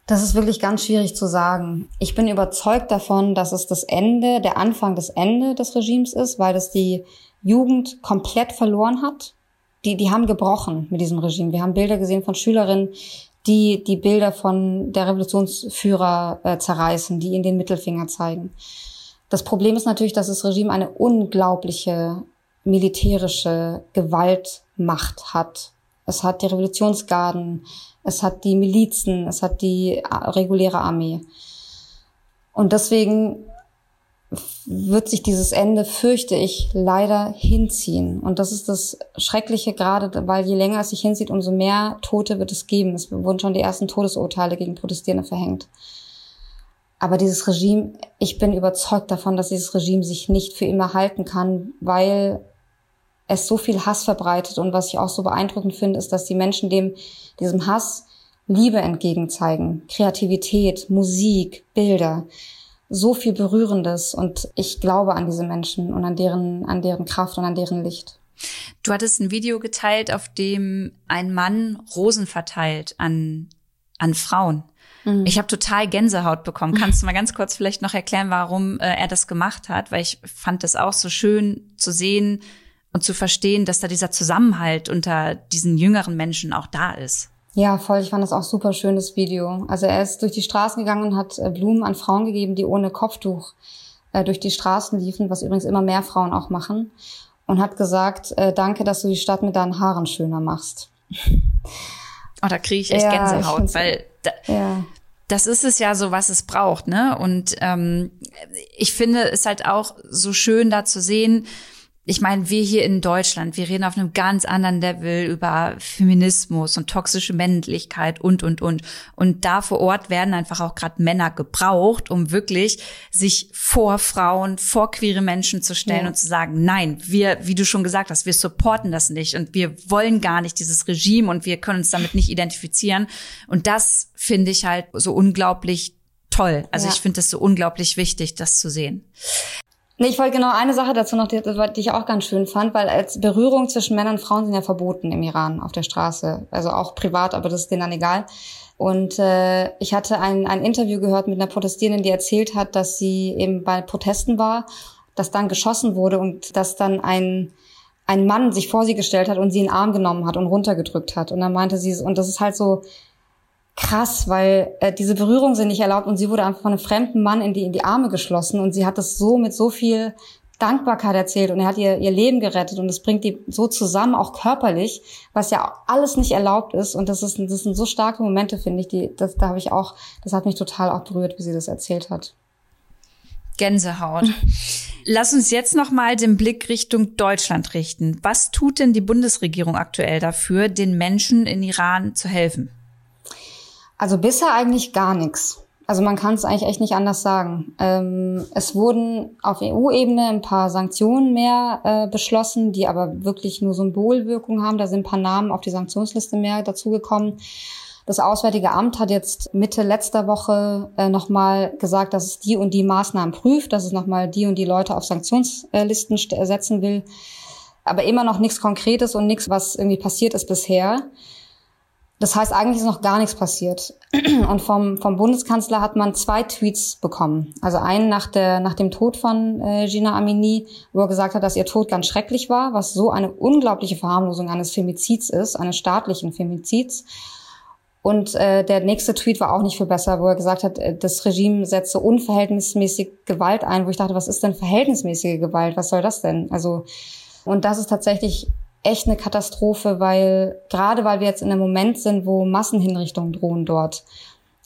Das ist wirklich ganz schwierig zu sagen. Ich bin überzeugt davon, dass es das Ende, der Anfang des Ende des Regimes ist, weil es die Jugend komplett verloren hat. Die, die haben gebrochen mit diesem Regime. Wir haben Bilder gesehen von Schülerinnen, die die Bilder von der Revolutionsführer äh, zerreißen, die ihnen den Mittelfinger zeigen. Das Problem ist natürlich, dass das Regime eine unglaubliche militärische Gewaltmacht hat. Es hat die Revolutionsgarden, es hat die Milizen, es hat die äh, reguläre Armee. Und deswegen wird sich dieses Ende, fürchte ich, leider hinziehen. Und das ist das Schreckliche gerade, weil je länger es sich hinzieht, umso mehr Tote wird es geben. Es wurden schon die ersten Todesurteile gegen Protestierende verhängt. Aber dieses Regime, ich bin überzeugt davon, dass dieses Regime sich nicht für immer halten kann, weil es so viel Hass verbreitet. Und was ich auch so beeindruckend finde, ist, dass die Menschen dem, diesem Hass Liebe entgegenzeigen. Kreativität, Musik, Bilder so viel Berührendes und ich glaube an diese Menschen und an deren, an deren Kraft und an deren Licht. Du hattest ein Video geteilt, auf dem ein Mann Rosen verteilt an, an Frauen. Mhm. Ich habe total Gänsehaut bekommen. Kannst du mal ganz kurz vielleicht noch erklären, warum äh, er das gemacht hat? Weil ich fand es auch so schön zu sehen und zu verstehen, dass da dieser Zusammenhalt unter diesen jüngeren Menschen auch da ist. Ja, voll. Ich fand das auch super schönes Video. Also er ist durch die Straßen gegangen und hat äh, Blumen an Frauen gegeben, die ohne Kopftuch äh, durch die Straßen liefen, was übrigens immer mehr Frauen auch machen. Und hat gesagt, äh, danke, dass du die Stadt mit deinen Haaren schöner machst. Oh, da kriege ich echt ja, Gänsehaut, ich weil da, ja. das ist es ja so, was es braucht, ne? Und ähm, ich finde es halt auch so schön, da zu sehen, ich meine, wir hier in Deutschland, wir reden auf einem ganz anderen Level über Feminismus und toxische Männlichkeit und, und, und. Und da vor Ort werden einfach auch gerade Männer gebraucht, um wirklich sich vor Frauen, vor queere Menschen zu stellen ja. und zu sagen, nein, wir, wie du schon gesagt hast, wir supporten das nicht und wir wollen gar nicht dieses Regime und wir können uns damit nicht identifizieren. Und das finde ich halt so unglaublich toll. Also ja. ich finde es so unglaublich wichtig, das zu sehen. Nee, ich wollte genau eine Sache dazu noch, die, die ich auch ganz schön fand, weil als Berührung zwischen Männern und Frauen sind ja verboten im Iran auf der Straße. Also auch privat, aber das ist denen dann egal. Und äh, ich hatte ein, ein Interview gehört mit einer Protestierenden, die erzählt hat, dass sie eben bei Protesten war, dass dann geschossen wurde und dass dann ein, ein Mann sich vor sie gestellt hat und sie in den Arm genommen hat und runtergedrückt hat. Und dann meinte sie, und das ist halt so, krass, weil äh, diese Berührungen sind nicht erlaubt und sie wurde einfach von einem fremden Mann in die, in die Arme geschlossen und sie hat das so mit so viel Dankbarkeit erzählt und er hat ihr, ihr Leben gerettet und es bringt die so zusammen, auch körperlich, was ja alles nicht erlaubt ist und das ist, das sind so starke Momente, finde ich, die, das, da habe ich auch, das hat mich total auch berührt, wie sie das erzählt hat. Gänsehaut. Lass uns jetzt noch mal den Blick Richtung Deutschland richten. Was tut denn die Bundesregierung aktuell dafür, den Menschen in Iran zu helfen? Also bisher eigentlich gar nichts. Also man kann es eigentlich echt nicht anders sagen. Ähm, es wurden auf EU-Ebene ein paar Sanktionen mehr äh, beschlossen, die aber wirklich nur Symbolwirkung haben. Da sind ein paar Namen auf die Sanktionsliste mehr dazugekommen. Das Auswärtige Amt hat jetzt Mitte letzter Woche äh, nochmal gesagt, dass es die und die Maßnahmen prüft, dass es nochmal die und die Leute auf Sanktionslisten setzen will. Aber immer noch nichts Konkretes und nichts, was irgendwie passiert ist bisher. Das heißt, eigentlich ist noch gar nichts passiert. Und vom, vom Bundeskanzler hat man zwei Tweets bekommen. Also einen nach, der, nach dem Tod von äh, Gina Amini, wo er gesagt hat, dass ihr Tod ganz schrecklich war, was so eine unglaubliche Verharmlosung eines Femizids ist, eines staatlichen Femizids. Und äh, der nächste Tweet war auch nicht viel besser, wo er gesagt hat, äh, das Regime setze unverhältnismäßig Gewalt ein, wo ich dachte, was ist denn verhältnismäßige Gewalt? Was soll das denn? Also, und das ist tatsächlich echt eine Katastrophe, weil gerade weil wir jetzt in einem Moment sind, wo Massenhinrichtungen drohen dort.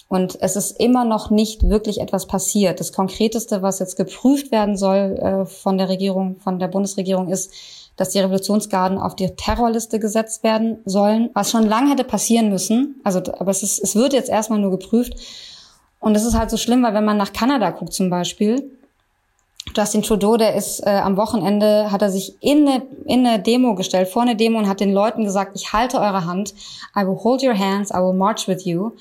Und es ist immer noch nicht wirklich etwas passiert. Das Konkreteste, was jetzt geprüft werden soll äh, von der Regierung, von der Bundesregierung, ist, dass die Revolutionsgarden auf die Terrorliste gesetzt werden sollen, was schon lange hätte passieren müssen. Also, aber es, ist, es wird jetzt erstmal nur geprüft. Und es ist halt so schlimm, weil wenn man nach Kanada guckt zum Beispiel, Justin Trudeau, der ist äh, am Wochenende, hat er sich in eine, in eine Demo gestellt, vor eine Demo und hat den Leuten gesagt, ich halte eure Hand, I will hold your hands, I will march with you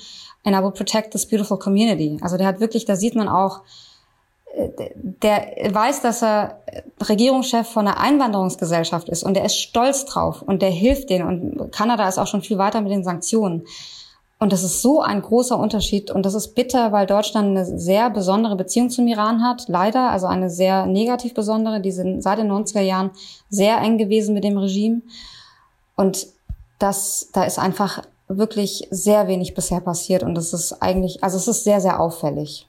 and I will protect this beautiful community. Also der hat wirklich, da sieht man auch, äh, der weiß, dass er Regierungschef von einer Einwanderungsgesellschaft ist und der ist stolz drauf und der hilft denen und Kanada ist auch schon viel weiter mit den Sanktionen. Und das ist so ein großer Unterschied. Und das ist bitter, weil Deutschland eine sehr besondere Beziehung zum Iran hat. Leider, also eine sehr negativ besondere. Die sind seit den 90er Jahren sehr eng gewesen mit dem Regime. Und das, da ist einfach wirklich sehr wenig bisher passiert. Und das ist eigentlich, also es ist sehr, sehr auffällig.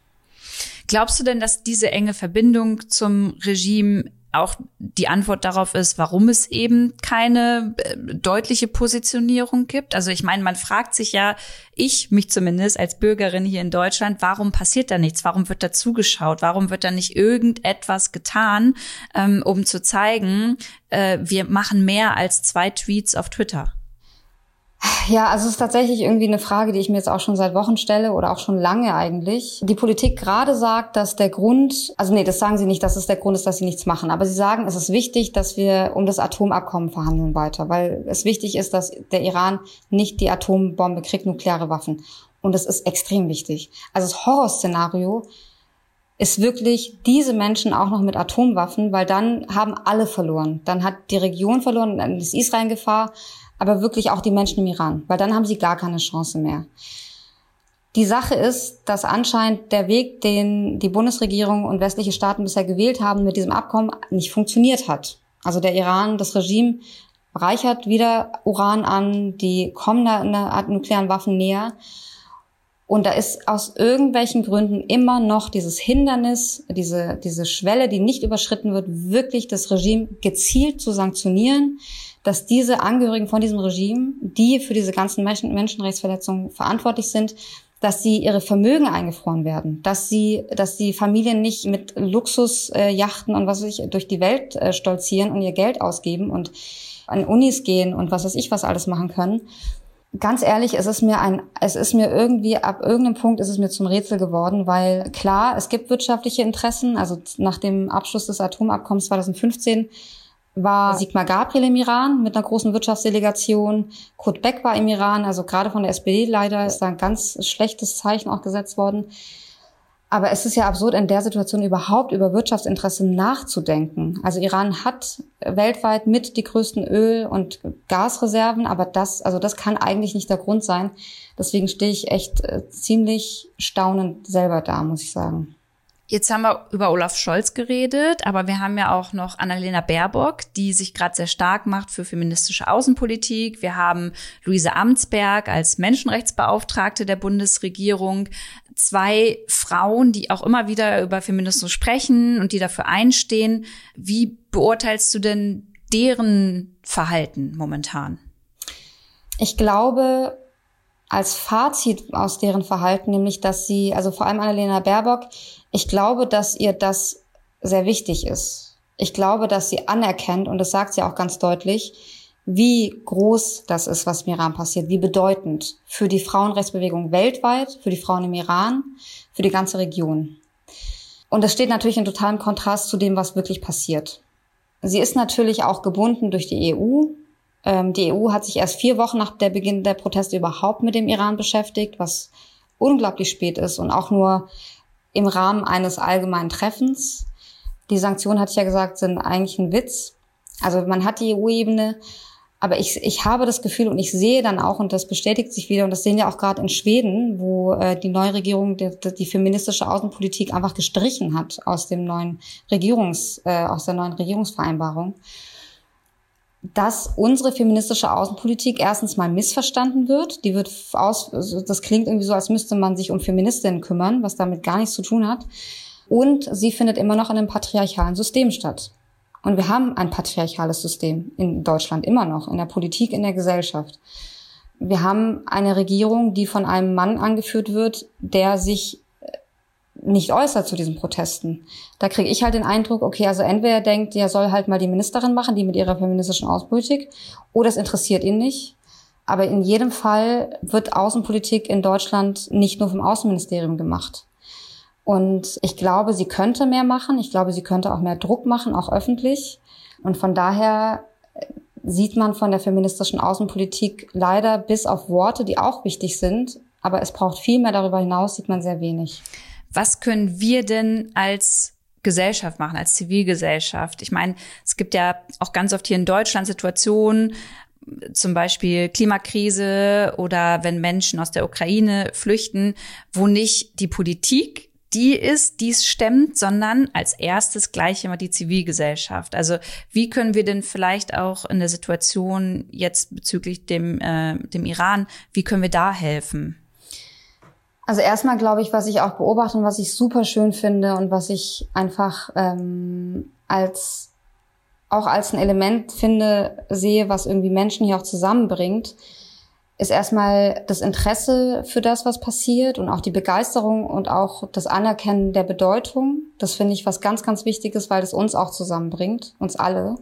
Glaubst du denn, dass diese enge Verbindung zum Regime auch die Antwort darauf ist, warum es eben keine äh, deutliche Positionierung gibt. Also ich meine, man fragt sich ja, ich mich zumindest als Bürgerin hier in Deutschland, warum passiert da nichts? Warum wird da zugeschaut? Warum wird da nicht irgendetwas getan, ähm, um zu zeigen, äh, wir machen mehr als zwei Tweets auf Twitter? Ja, also es ist tatsächlich irgendwie eine Frage, die ich mir jetzt auch schon seit Wochen stelle oder auch schon lange eigentlich. Die Politik gerade sagt, dass der Grund, also nee, das sagen sie nicht, dass es der Grund ist, dass sie nichts machen, aber sie sagen, es ist wichtig, dass wir um das Atomabkommen verhandeln weiter, weil es wichtig ist, dass der Iran nicht die Atombombe kriegt, nukleare Waffen. Und das ist extrem wichtig. Also das Horrorszenario ist wirklich diese Menschen auch noch mit Atomwaffen, weil dann haben alle verloren. Dann hat die Region verloren, dann ist Israel in Gefahr aber wirklich auch die Menschen im Iran, weil dann haben sie gar keine Chance mehr. Die Sache ist, dass anscheinend der Weg, den die Bundesregierung und westliche Staaten bisher gewählt haben, mit diesem Abkommen nicht funktioniert hat. Also der Iran, das Regime reichert wieder Uran an, die kommen einer Art nuklearen Waffen näher. Und da ist aus irgendwelchen Gründen immer noch dieses Hindernis, diese, diese Schwelle, die nicht überschritten wird, wirklich das Regime gezielt zu sanktionieren, dass diese Angehörigen von diesem Regime, die für diese ganzen Menschen Menschenrechtsverletzungen verantwortlich sind, dass sie ihre Vermögen eingefroren werden, dass sie, dass die Familien nicht mit Luxusjachten äh, und was weiß ich durch die Welt äh, stolzieren und ihr Geld ausgeben und an Unis gehen und was weiß ich was alles machen können. Ganz ehrlich, es ist mir ein, es ist mir irgendwie ab irgendeinem Punkt ist es mir zum Rätsel geworden, weil klar, es gibt wirtschaftliche Interessen. Also nach dem Abschluss des Atomabkommens 2015 war Sigmar Gabriel im Iran mit einer großen Wirtschaftsdelegation. Kurt Beck war im Iran, also gerade von der SPD leider ist da ein ganz schlechtes Zeichen auch gesetzt worden. Aber es ist ja absurd, in der Situation überhaupt über Wirtschaftsinteressen nachzudenken. Also Iran hat weltweit mit die größten Öl- und Gasreserven, aber das, also das kann eigentlich nicht der Grund sein. Deswegen stehe ich echt äh, ziemlich staunend selber da, muss ich sagen. Jetzt haben wir über Olaf Scholz geredet, aber wir haben ja auch noch Annalena Baerbock, die sich gerade sehr stark macht für feministische Außenpolitik. Wir haben Luise Amtsberg als Menschenrechtsbeauftragte der Bundesregierung. Zwei Frauen, die auch immer wieder über Feminismus sprechen und die dafür einstehen. Wie beurteilst du denn deren Verhalten momentan? Ich glaube, als Fazit aus deren Verhalten, nämlich dass sie, also vor allem Annalena Baerbock, ich glaube, dass ihr das sehr wichtig ist. Ich glaube, dass sie anerkennt, und das sagt sie auch ganz deutlich, wie groß das ist, was im Iran passiert, wie bedeutend für die Frauenrechtsbewegung weltweit, für die Frauen im Iran, für die ganze Region. Und das steht natürlich in totalem Kontrast zu dem, was wirklich passiert. Sie ist natürlich auch gebunden durch die EU, die EU hat sich erst vier Wochen nach der Beginn der Proteste überhaupt mit dem Iran beschäftigt, was unglaublich spät ist und auch nur im Rahmen eines allgemeinen Treffens. Die Sanktionen, hatte ich ja gesagt, sind eigentlich ein Witz. Also man hat die EU-Ebene, aber ich, ich habe das Gefühl und ich sehe dann auch, und das bestätigt sich wieder, und das sehen wir auch gerade in Schweden, wo äh, die neue Regierung die, die feministische Außenpolitik einfach gestrichen hat aus dem neuen Regierungs, äh, aus der neuen Regierungsvereinbarung, dass unsere feministische Außenpolitik erstens mal missverstanden wird. Die wird aus, also das klingt irgendwie so, als müsste man sich um Feministinnen kümmern, was damit gar nichts zu tun hat. Und sie findet immer noch in einem patriarchalen System statt. Und wir haben ein patriarchales System in Deutschland immer noch, in der Politik, in der Gesellschaft. Wir haben eine Regierung, die von einem Mann angeführt wird, der sich nicht äußert zu diesen Protesten. Da kriege ich halt den Eindruck, okay, also entweder denkt, der soll halt mal die Ministerin machen, die mit ihrer feministischen Außenpolitik, oder es interessiert ihn nicht. Aber in jedem Fall wird Außenpolitik in Deutschland nicht nur vom Außenministerium gemacht. Und ich glaube, sie könnte mehr machen. Ich glaube, sie könnte auch mehr Druck machen, auch öffentlich. Und von daher äh, sieht man von der feministischen Außenpolitik leider bis auf Worte, die auch wichtig sind. Aber es braucht viel mehr darüber hinaus, sieht man sehr wenig. Was können wir denn als Gesellschaft machen, als Zivilgesellschaft? Ich meine, es gibt ja auch ganz oft hier in Deutschland Situationen, zum Beispiel Klimakrise oder wenn Menschen aus der Ukraine flüchten, wo nicht die Politik die ist, die es stemmt, sondern als erstes gleich immer die Zivilgesellschaft. Also wie können wir denn vielleicht auch in der Situation jetzt bezüglich dem, äh, dem Iran, wie können wir da helfen? Also erstmal glaube ich, was ich auch beobachte und was ich super schön finde und was ich einfach ähm, als auch als ein Element finde, sehe, was irgendwie Menschen hier auch zusammenbringt, ist erstmal das Interesse für das, was passiert und auch die Begeisterung und auch das Anerkennen der Bedeutung. Das finde ich was ganz, ganz Wichtiges, weil es uns auch zusammenbringt, uns alle.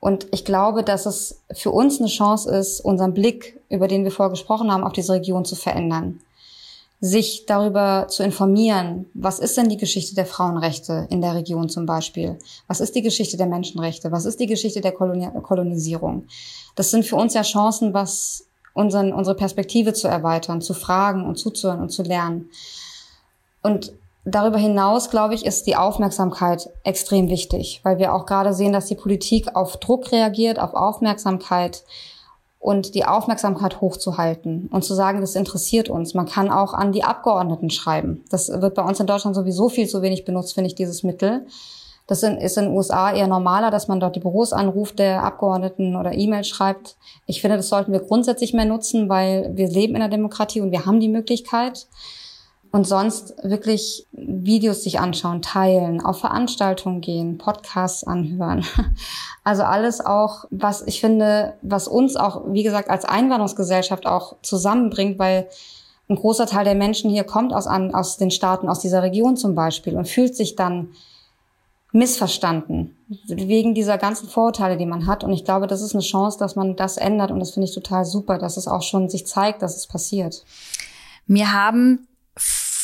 Und ich glaube, dass es für uns eine Chance ist, unseren Blick, über den wir vorher gesprochen haben, auf diese Region zu verändern. Sich darüber zu informieren, was ist denn die Geschichte der Frauenrechte in der Region zum Beispiel? Was ist die Geschichte der Menschenrechte? Was ist die Geschichte der Kolonisierung? Das sind für uns ja Chancen, was unseren, unsere Perspektive zu erweitern, zu fragen und zuzuhören und zu lernen. Und darüber hinaus, glaube ich, ist die Aufmerksamkeit extrem wichtig, weil wir auch gerade sehen, dass die Politik auf Druck reagiert, auf Aufmerksamkeit und die Aufmerksamkeit hochzuhalten und zu sagen, das interessiert uns. Man kann auch an die Abgeordneten schreiben. Das wird bei uns in Deutschland sowieso viel zu wenig benutzt, finde ich, dieses Mittel. Das ist in den USA eher normaler, dass man dort die Büros anruft, der Abgeordneten oder E-Mails schreibt. Ich finde, das sollten wir grundsätzlich mehr nutzen, weil wir leben in der Demokratie und wir haben die Möglichkeit. Und sonst wirklich Videos sich anschauen, teilen, auf Veranstaltungen gehen, Podcasts anhören. Also alles auch, was ich finde, was uns auch, wie gesagt, als Einwanderungsgesellschaft auch zusammenbringt, weil ein großer Teil der Menschen hier kommt aus, aus den Staaten, aus dieser Region zum Beispiel und fühlt sich dann missverstanden wegen dieser ganzen Vorurteile, die man hat. Und ich glaube, das ist eine Chance, dass man das ändert. Und das finde ich total super, dass es auch schon sich zeigt, dass es passiert. Mir haben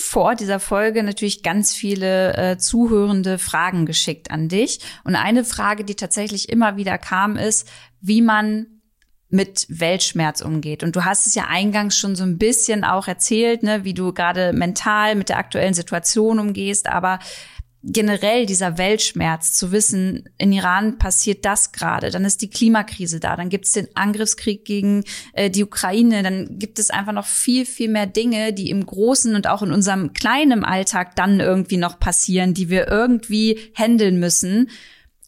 vor dieser Folge natürlich ganz viele äh, zuhörende Fragen geschickt an dich. Und eine Frage, die tatsächlich immer wieder kam, ist, wie man mit Weltschmerz umgeht. Und du hast es ja eingangs schon so ein bisschen auch erzählt, ne, wie du gerade mental mit der aktuellen Situation umgehst. Aber generell dieser Weltschmerz zu wissen, in Iran passiert das gerade, dann ist die Klimakrise da, dann gibt es den Angriffskrieg gegen äh, die Ukraine, dann gibt es einfach noch viel, viel mehr Dinge, die im großen und auch in unserem kleinen Alltag dann irgendwie noch passieren, die wir irgendwie handeln müssen.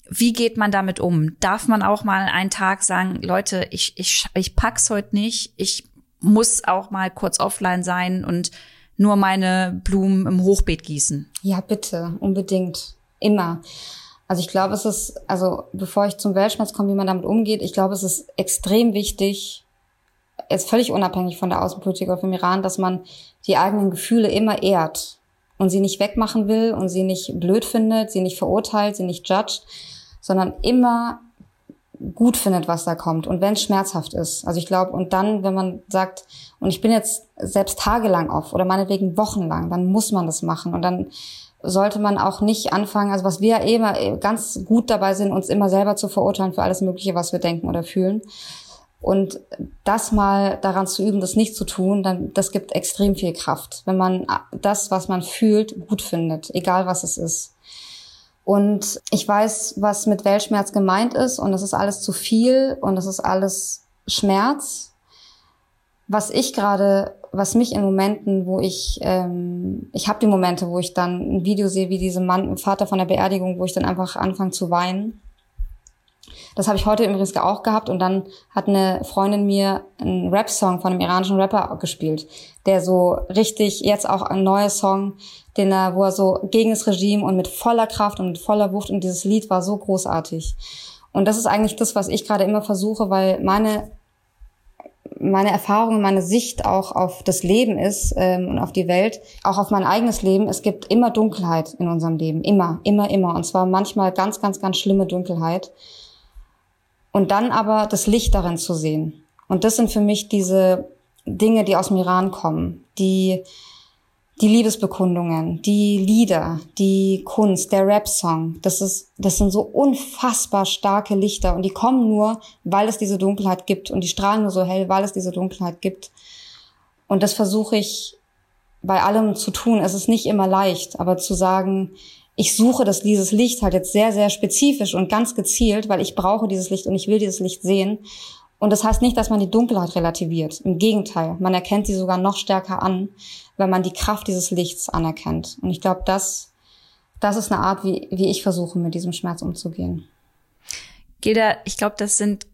Wie geht man damit um? Darf man auch mal einen Tag sagen, Leute, ich, ich, ich pack's heute nicht, ich muss auch mal kurz offline sein und nur meine Blumen im Hochbeet gießen. Ja, bitte, unbedingt. Immer. Also ich glaube, es ist, also bevor ich zum Weltschmerz komme, wie man damit umgeht, ich glaube, es ist extrem wichtig, jetzt völlig unabhängig von der Außenpolitik oder vom Iran, dass man die eigenen Gefühle immer ehrt und sie nicht wegmachen will und sie nicht blöd findet, sie nicht verurteilt, sie nicht judgt, sondern immer gut findet, was da kommt und wenn es schmerzhaft ist. Also ich glaube, und dann, wenn man sagt, und ich bin jetzt selbst tagelang auf oder meinetwegen wochenlang, dann muss man das machen und dann sollte man auch nicht anfangen, also was wir immer ganz gut dabei sind, uns immer selber zu verurteilen für alles Mögliche, was wir denken oder fühlen. Und das mal daran zu üben, das nicht zu tun, dann, das gibt extrem viel Kraft, wenn man das, was man fühlt, gut findet, egal was es ist. Und ich weiß, was mit Weltschmerz gemeint ist und das ist alles zu viel und das ist alles Schmerz. Was ich gerade, was mich in Momenten, wo ich, ähm, ich habe die Momente, wo ich dann ein Video sehe, wie diese Mann, Vater von der Beerdigung, wo ich dann einfach anfange zu weinen das habe ich heute übrigens auch gehabt und dann hat eine Freundin mir einen Rap-Song von einem iranischen Rapper gespielt, der so richtig jetzt auch ein neuer Song, den er, wo er so gegen das Regime und mit voller Kraft und mit voller Wucht und dieses Lied war so großartig. Und das ist eigentlich das, was ich gerade immer versuche, weil meine meine Erfahrung, meine Sicht auch auf das Leben ist ähm, und auf die Welt, auch auf mein eigenes Leben. Es gibt immer Dunkelheit in unserem Leben, immer, immer, immer. Und zwar manchmal ganz, ganz, ganz schlimme Dunkelheit und dann aber das Licht darin zu sehen. Und das sind für mich diese Dinge, die aus dem Iran kommen, die die Liebesbekundungen, die Lieder, die Kunst, der Rap-Song, das ist, das sind so unfassbar starke Lichter und die kommen nur, weil es diese Dunkelheit gibt und die strahlen nur so hell, weil es diese Dunkelheit gibt. Und das versuche ich bei allem zu tun. Es ist nicht immer leicht, aber zu sagen, ich suche das, dieses Licht halt jetzt sehr, sehr spezifisch und ganz gezielt, weil ich brauche dieses Licht und ich will dieses Licht sehen. Und das heißt nicht, dass man die Dunkelheit relativiert. Im Gegenteil, man erkennt sie sogar noch stärker an, wenn man die Kraft dieses Lichts anerkennt. Und ich glaube, das, das ist eine Art, wie, wie ich versuche, mit diesem Schmerz umzugehen. Gilda, ich glaube, das sind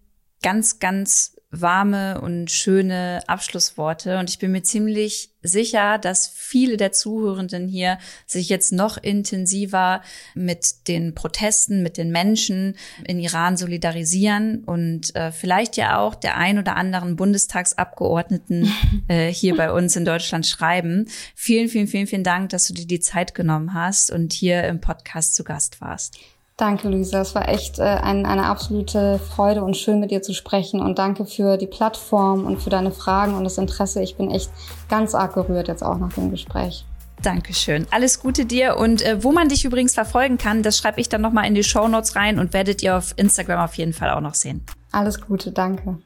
ganz, ganz warme und schöne Abschlussworte. Und ich bin mir ziemlich sicher, dass viele der Zuhörenden hier sich jetzt noch intensiver mit den Protesten, mit den Menschen in Iran solidarisieren und äh, vielleicht ja auch der ein oder anderen Bundestagsabgeordneten äh, hier bei uns in Deutschland schreiben. Vielen, vielen, vielen, vielen Dank, dass du dir die Zeit genommen hast und hier im Podcast zu Gast warst. Danke, Luisa. Es war echt äh, ein, eine absolute Freude und schön mit dir zu sprechen. Und danke für die Plattform und für deine Fragen und das Interesse. Ich bin echt ganz arg gerührt jetzt auch nach dem Gespräch. Dankeschön. Alles Gute dir. Und äh, wo man dich übrigens verfolgen kann, das schreibe ich dann nochmal in die Show Notes rein und werdet ihr auf Instagram auf jeden Fall auch noch sehen. Alles Gute, danke.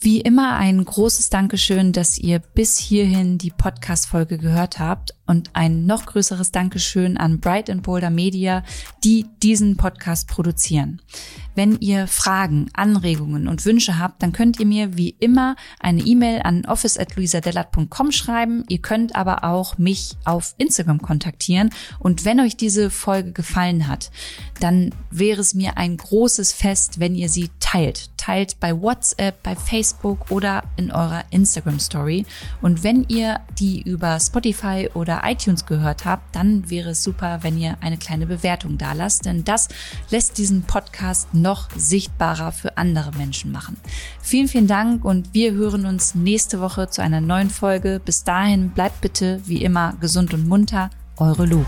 Wie immer ein großes Dankeschön, dass ihr bis hierhin die Podcast-Folge gehört habt und ein noch größeres Dankeschön an Bright and Boulder Media, die diesen Podcast produzieren. Wenn ihr Fragen, Anregungen und Wünsche habt, dann könnt ihr mir wie immer eine E-Mail an office@luisadellat.com schreiben. Ihr könnt aber auch mich auf Instagram kontaktieren und wenn euch diese Folge gefallen hat, dann wäre es mir ein großes Fest, wenn ihr sie teilt. Teilt bei WhatsApp, bei Facebook oder in eurer Instagram Story und wenn ihr die über Spotify oder iTunes gehört habt, dann wäre es super, wenn ihr eine kleine Bewertung da lasst, denn das lässt diesen Podcast noch sichtbarer für andere Menschen machen. Vielen, vielen Dank und wir hören uns nächste Woche zu einer neuen Folge. Bis dahin bleibt bitte wie immer gesund und munter. Eure Lu.